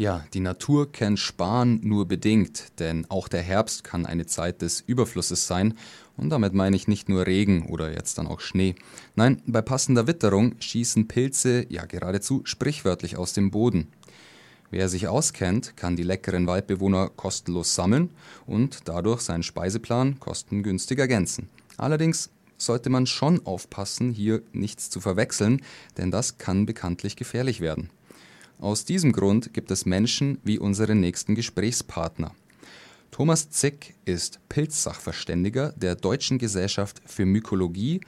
Ja, die Natur kennt Sparen nur bedingt, denn auch der Herbst kann eine Zeit des Überflusses sein. Und damit meine ich nicht nur Regen oder jetzt dann auch Schnee. Nein, bei passender Witterung schießen Pilze ja geradezu sprichwörtlich aus dem Boden. Wer sich auskennt, kann die leckeren Waldbewohner kostenlos sammeln und dadurch seinen Speiseplan kostengünstig ergänzen. Allerdings sollte man schon aufpassen, hier nichts zu verwechseln, denn das kann bekanntlich gefährlich werden. Aus diesem Grund gibt es Menschen wie unseren nächsten Gesprächspartner. Thomas Zick ist Pilzsachverständiger der Deutschen Gesellschaft für Mykologie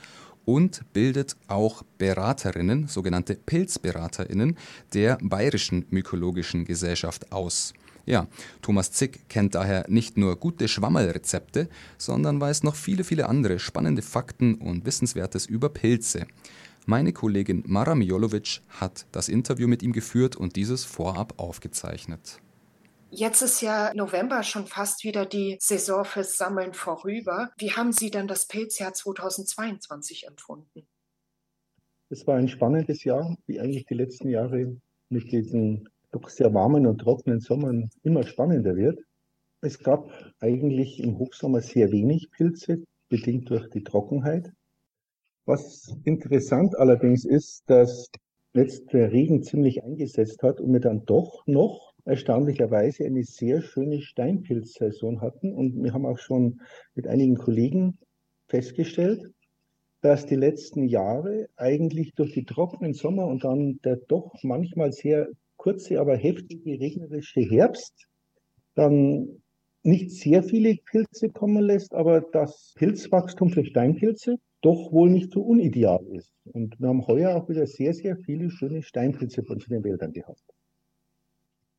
und bildet auch Beraterinnen, sogenannte Pilzberaterinnen der Bayerischen Mykologischen Gesellschaft aus. Ja, Thomas Zick kennt daher nicht nur gute Schwammerlrezepte, sondern weiß noch viele, viele andere spannende Fakten und Wissenswertes über Pilze. Meine Kollegin Mara Mijolovic hat das Interview mit ihm geführt und dieses vorab aufgezeichnet. Jetzt ist ja November schon fast wieder die Saison fürs Sammeln vorüber. Wie haben Sie denn das Pilzjahr 2022 empfunden? Es war ein spannendes Jahr, wie eigentlich die letzten Jahre mit diesen doch sehr warmen und trockenen Sommern immer spannender wird. Es gab eigentlich im Hochsommer sehr wenig Pilze, bedingt durch die Trockenheit. Was interessant allerdings ist, dass jetzt der Regen ziemlich eingesetzt hat und wir dann doch noch erstaunlicherweise eine sehr schöne Steinpilzsaison hatten. Und wir haben auch schon mit einigen Kollegen festgestellt, dass die letzten Jahre eigentlich durch die trockenen Sommer und dann der doch manchmal sehr kurze, aber heftige regnerische Herbst dann nicht sehr viele Pilze kommen lässt, aber das Pilzwachstum für Steinpilze doch wohl nicht so unideal ist. Und wir haben heuer auch wieder sehr, sehr viele schöne Steinpilze von den Wäldern gehabt.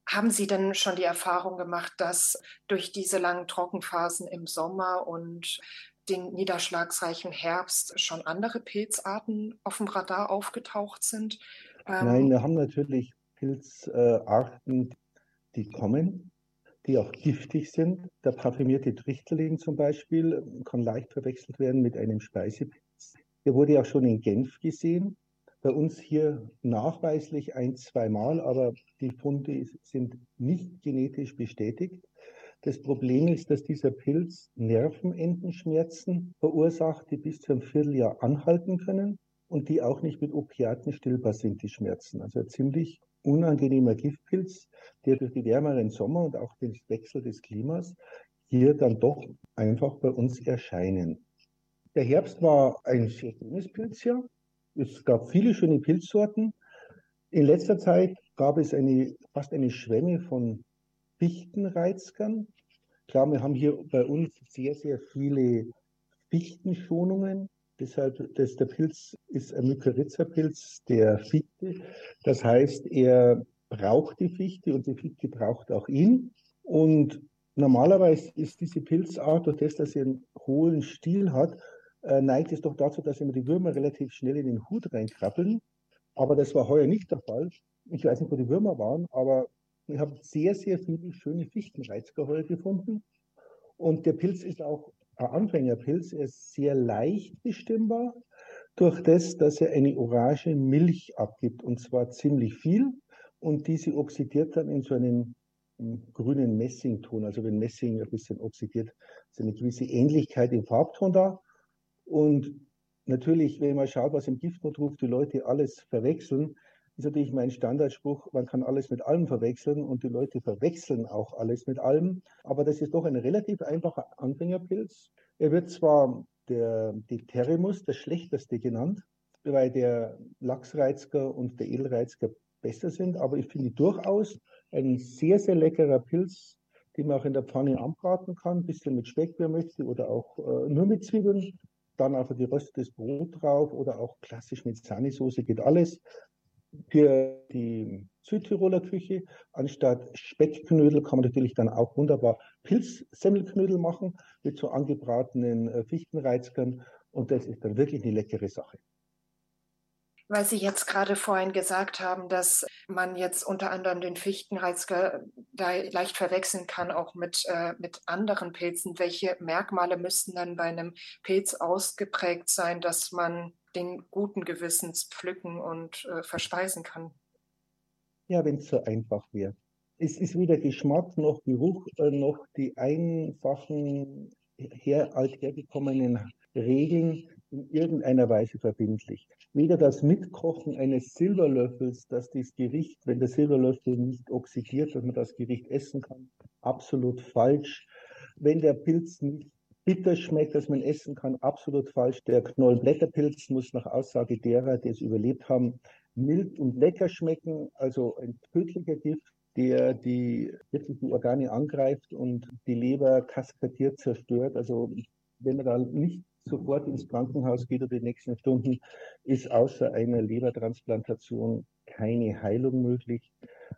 Haben Sie denn schon die Erfahrung gemacht, dass durch diese langen Trockenphasen im Sommer und den niederschlagsreichen Herbst schon andere Pilzarten auf dem Radar aufgetaucht sind? Ähm, Nein, wir haben natürlich Pilzarten, die kommen, die auch giftig sind. Der parfümierte Trichterling zum Beispiel kann leicht verwechselt werden mit einem Speisepilz. Der wurde ja schon in Genf gesehen. Bei uns hier nachweislich ein, zweimal, aber die Funde sind nicht genetisch bestätigt. Das Problem ist, dass dieser Pilz Nervenendenschmerzen verursacht, die bis zu einem Vierteljahr anhalten können und die auch nicht mit Opiaten stillbar sind, die Schmerzen. Also ein ziemlich unangenehmer Giftpilz, der durch die wärmeren Sommer und auch den Wechsel des Klimas hier dann doch einfach bei uns erscheinen. Der Herbst war ein sehr schönes Pilzjahr. Es gab viele schöne Pilzsorten. In letzter Zeit gab es eine, fast eine Schwemme von Fichtenreizkern. Klar, wir haben hier bei uns sehr, sehr viele Fichtenschonungen. Deshalb, das, der Pilz ist ein Mykorrhiza-Pilz der Fichte. Das heißt, er braucht die Fichte und die Fichte braucht auch ihn. Und normalerweise ist diese Pilzart, durch das, dass sie einen hohen Stiel hat, äh, neigt es doch dazu, dass immer die Würmer relativ schnell in den Hut reinkrabbeln. Aber das war heuer nicht der Fall. Ich weiß nicht, wo die Würmer waren, aber ich habe sehr, sehr viele schöne Fichtenreizker heuer gefunden. Und der Pilz ist auch ein Anfängerpilz. Er ist sehr leicht bestimmbar durch das, dass er eine orange Milch abgibt und zwar ziemlich viel. Und diese oxidiert dann in so einen grünen Messington. Also wenn Messing ein bisschen oxidiert, ist eine gewisse Ähnlichkeit im Farbton da. Und natürlich, wenn man schaut, was im Giftnotruf die Leute alles verwechseln, ist natürlich mein Standardspruch, man kann alles mit allem verwechseln und die Leute verwechseln auch alles mit allem. Aber das ist doch ein relativ einfacher Anfängerpilz. Er wird zwar der Deuterimus, der schlechteste genannt, weil der Lachsreizker und der Edelreizker besser sind, aber ich finde durchaus ein sehr, sehr leckerer Pilz, den man auch in der Pfanne anbraten kann, ein bisschen mit Speck, wer möchte, oder auch äh, nur mit Zwiebeln. Dann einfach die röstetes Brot drauf oder auch klassisch mit Sahnesoße geht alles für die Südtiroler Küche. Anstatt Speckknödel kann man natürlich dann auch wunderbar Pilzsemmelknödel machen mit so angebratenen äh, Fichtenreizkern. Und das ist dann wirklich eine leckere Sache. Weil Sie jetzt gerade vorhin gesagt haben, dass man jetzt unter anderem den Fichtenreizker da leicht verwechseln kann, auch mit, äh, mit anderen Pilzen. Welche Merkmale müssten dann bei einem Pilz ausgeprägt sein, dass man den guten Gewissens pflücken und äh, verspeisen kann. Ja, wenn es so einfach wäre. Es ist weder Geschmack noch Geruch äh, noch die einfachen her, althergekommenen Regeln in irgendeiner Weise verbindlich. Weder das Mitkochen eines Silberlöffels, dass das Gericht, wenn der Silberlöffel nicht oxidiert, dass man das Gericht essen kann, absolut falsch. Wenn der Pilz nicht bitter schmeckt, dass man essen kann, absolut falsch. Der Knollblätterpilz muss nach Aussage derer, die es überlebt haben, mild und lecker schmecken, also ein tödlicher Gift, der die wirklich die Organe angreift und die Leber kaskadiert zerstört. Also wenn man da nicht sofort ins Krankenhaus geht oder die nächsten Stunden, ist außer einer Lebertransplantation keine Heilung möglich.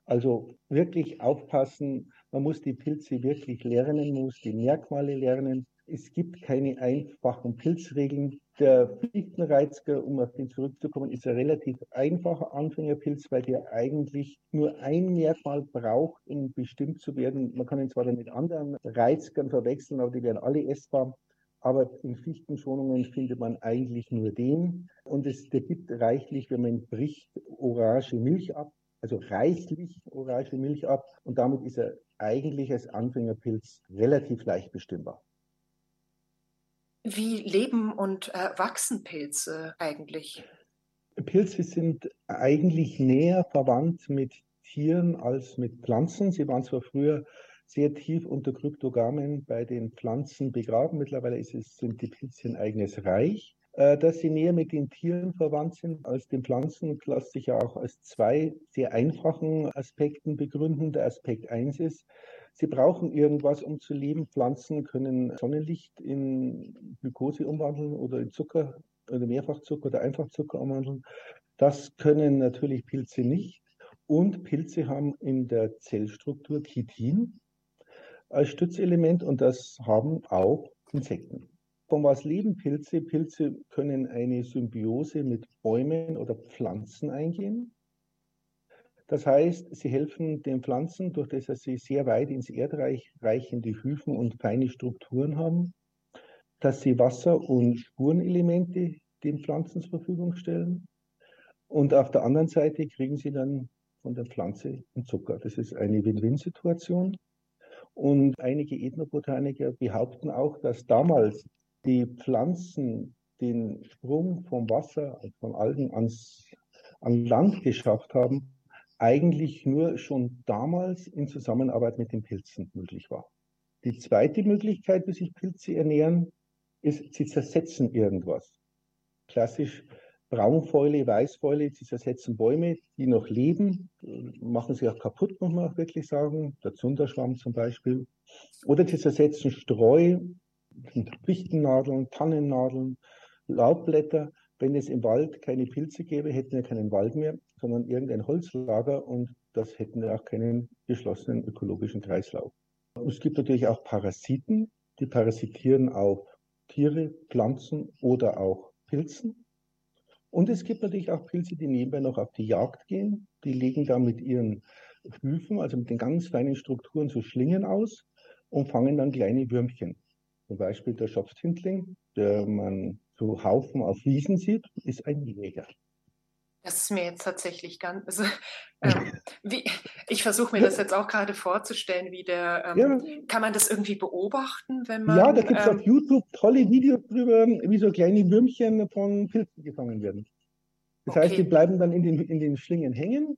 Also wirklich aufpassen, man muss die Pilze wirklich lernen, muss die Merkmale lernen. Es gibt keine einfachen Pilzregeln. Der Fichtenreizger, um auf den zurückzukommen, ist ein relativ einfacher Anfängerpilz, weil der eigentlich nur ein Merkmal braucht, um bestimmt zu werden. Man kann ihn zwar dann mit anderen Reizgern verwechseln, aber die werden alle essbar. Aber in Fichtenschonungen findet man eigentlich nur den. Und es, gibt reichlich, wenn man bricht, orange Milch ab, also reichlich orange Milch ab. Und damit ist er eigentlich als Anfängerpilz relativ leicht bestimmbar. Wie leben und äh, wachsen Pilze eigentlich? Pilze sind eigentlich näher verwandt mit Tieren als mit Pflanzen. Sie waren zwar früher sehr tief unter Kryptogamen bei den Pflanzen begraben. Mittlerweile ist es, sind die Pilze ein eigenes Reich. Äh, dass sie näher mit den Tieren verwandt sind als den Pflanzen, lässt sich ja auch als zwei sehr einfachen Aspekten begründen. Der Aspekt 1 ist, Sie brauchen irgendwas, um zu leben. Pflanzen können Sonnenlicht in Glucose umwandeln oder in Zucker oder Mehrfachzucker oder Einfachzucker umwandeln. Das können natürlich Pilze nicht. Und Pilze haben in der Zellstruktur Chitin als Stützelement und das haben auch Insekten. Von was leben Pilze? Pilze können eine Symbiose mit Bäumen oder Pflanzen eingehen. Das heißt, sie helfen den Pflanzen, durch das sie sehr weit ins Erdreich reichende Hyphen und feine Strukturen haben, dass sie Wasser- und Spurenelemente den Pflanzen zur Verfügung stellen. Und auf der anderen Seite kriegen sie dann von der Pflanze den Zucker. Das ist eine Win-Win-Situation. Und einige Ethnobotaniker behaupten auch, dass damals die Pflanzen den Sprung vom Wasser, von Algen ans, an Land geschafft haben, eigentlich nur schon damals in Zusammenarbeit mit den Pilzen möglich war. Die zweite Möglichkeit, wie sich Pilze ernähren, ist, sie zersetzen irgendwas. Klassisch Braunfäule, Weißfäule, sie zersetzen Bäume, die noch leben, machen sie auch kaputt, muss man auch wirklich sagen. Der Zunderschwamm zum Beispiel. Oder sie zersetzen Streu, Fichtennadeln, Tannennadeln, Laubblätter. Wenn es im Wald keine Pilze gäbe, hätten wir keinen Wald mehr sondern irgendein Holzlager und das hätten wir auch keinen geschlossenen ökologischen Kreislauf. Es gibt natürlich auch Parasiten, die parasitieren auf Tiere, Pflanzen oder auch Pilzen. Und es gibt natürlich auch Pilze, die nebenbei noch auf die Jagd gehen. Die legen da mit ihren Hyphen, also mit den ganz feinen Strukturen, so Schlingen aus und fangen dann kleine Würmchen. Zum Beispiel der Schopftintling, der man so Haufen auf Wiesen sieht, ist ein Jäger. Das ist mir jetzt tatsächlich ganz, also, ähm, wie, ich versuche mir das jetzt auch gerade vorzustellen, wie der, ähm, ja. kann man das irgendwie beobachten, wenn man. Ja, da gibt es ähm, auf YouTube tolle Videos drüber, wie so kleine Würmchen von Pilzen gefangen werden. Das okay. heißt, die bleiben dann in den, in den Schlingen hängen.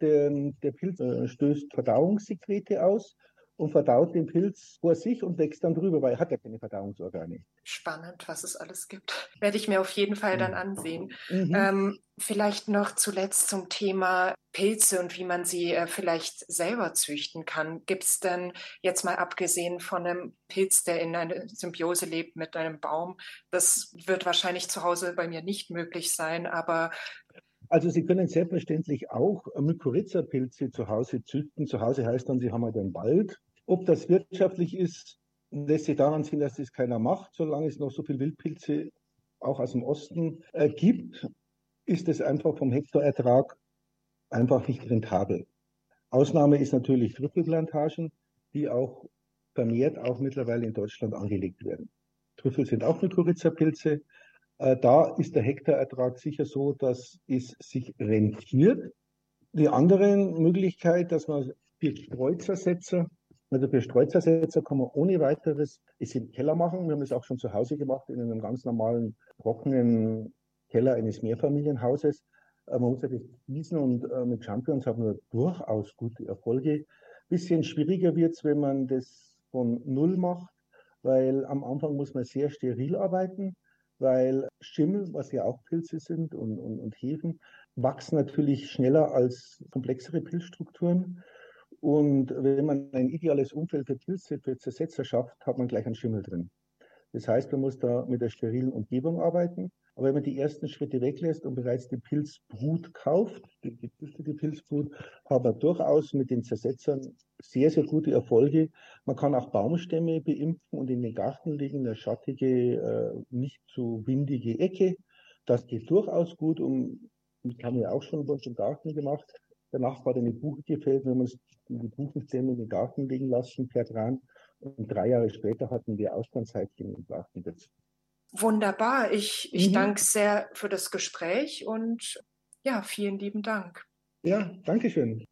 Der, der Pilz äh, stößt Verdauungssekrete aus und verdaut den Pilz vor sich und wächst dann drüber, weil er hat ja keine Verdauungsorgane. Spannend, was es alles gibt. Werde ich mir auf jeden Fall dann ansehen. Mhm. Ähm, vielleicht noch zuletzt zum Thema Pilze und wie man sie äh, vielleicht selber züchten kann. Gibt es denn jetzt mal abgesehen von einem Pilz, der in einer Symbiose lebt mit einem Baum, das wird wahrscheinlich zu Hause bei mir nicht möglich sein, aber also Sie können selbstverständlich auch Mykorrhiza-Pilze zu Hause züchten. Zu Hause heißt dann, Sie haben halt einen Wald. Ob das wirtschaftlich ist, lässt sich daran sehen, dass das keiner macht. Solange es noch so viele Wildpilze auch aus dem Osten äh, gibt, ist es einfach vom Hektarertrag einfach nicht rentabel. Ausnahme ist natürlich Trüffelplantagen, die auch vermehrt auch mittlerweile in Deutschland angelegt werden. Trüffel sind auch Mykorrhiza-Pilze. Äh, da ist der Hektarertrag sicher so, dass es sich rentiert. Die andere Möglichkeit, dass man für Streuzersetzer. Also für Streuzersetzer kann man ohne weiteres es im Keller machen. Wir haben es auch schon zu Hause gemacht, in einem ganz normalen, trockenen Keller eines Mehrfamilienhauses. Äh, man muss ja das gießen und äh, mit Champions haben wir durchaus gute Erfolge. Bisschen schwieriger wird es, wenn man das von Null macht, weil am Anfang muss man sehr steril arbeiten, weil Schimmel, was ja auch Pilze sind und, und, und Hefen, wachsen natürlich schneller als komplexere Pilzstrukturen. Und wenn man ein ideales Umfeld für Pilze, für Zersetzer schafft, hat man gleich einen Schimmel drin. Das heißt, man muss da mit der sterilen Umgebung arbeiten. Aber wenn man die ersten Schritte weglässt und bereits die Pilzbrut kauft, die gezüchtete Pilzbrut, hat man durchaus mit den Zersetzern sehr, sehr gute Erfolge. Man kann auch Baumstämme beimpfen und in den Garten legen, eine schattige, äh, nicht zu windige Ecke. Das geht durchaus gut und ich habe ja auch schon bei uns im Garten gemacht. Der Nachbar hat eine Buche gefällt, wenn man die Buchenstämme in den Garten liegen lassen per Tran. Und drei Jahre später hatten wir Auslandshäppchen im Garten dazu. Wunderbar. Ich, ich mhm. danke sehr für das Gespräch und ja, vielen lieben Dank. Ja, danke schön.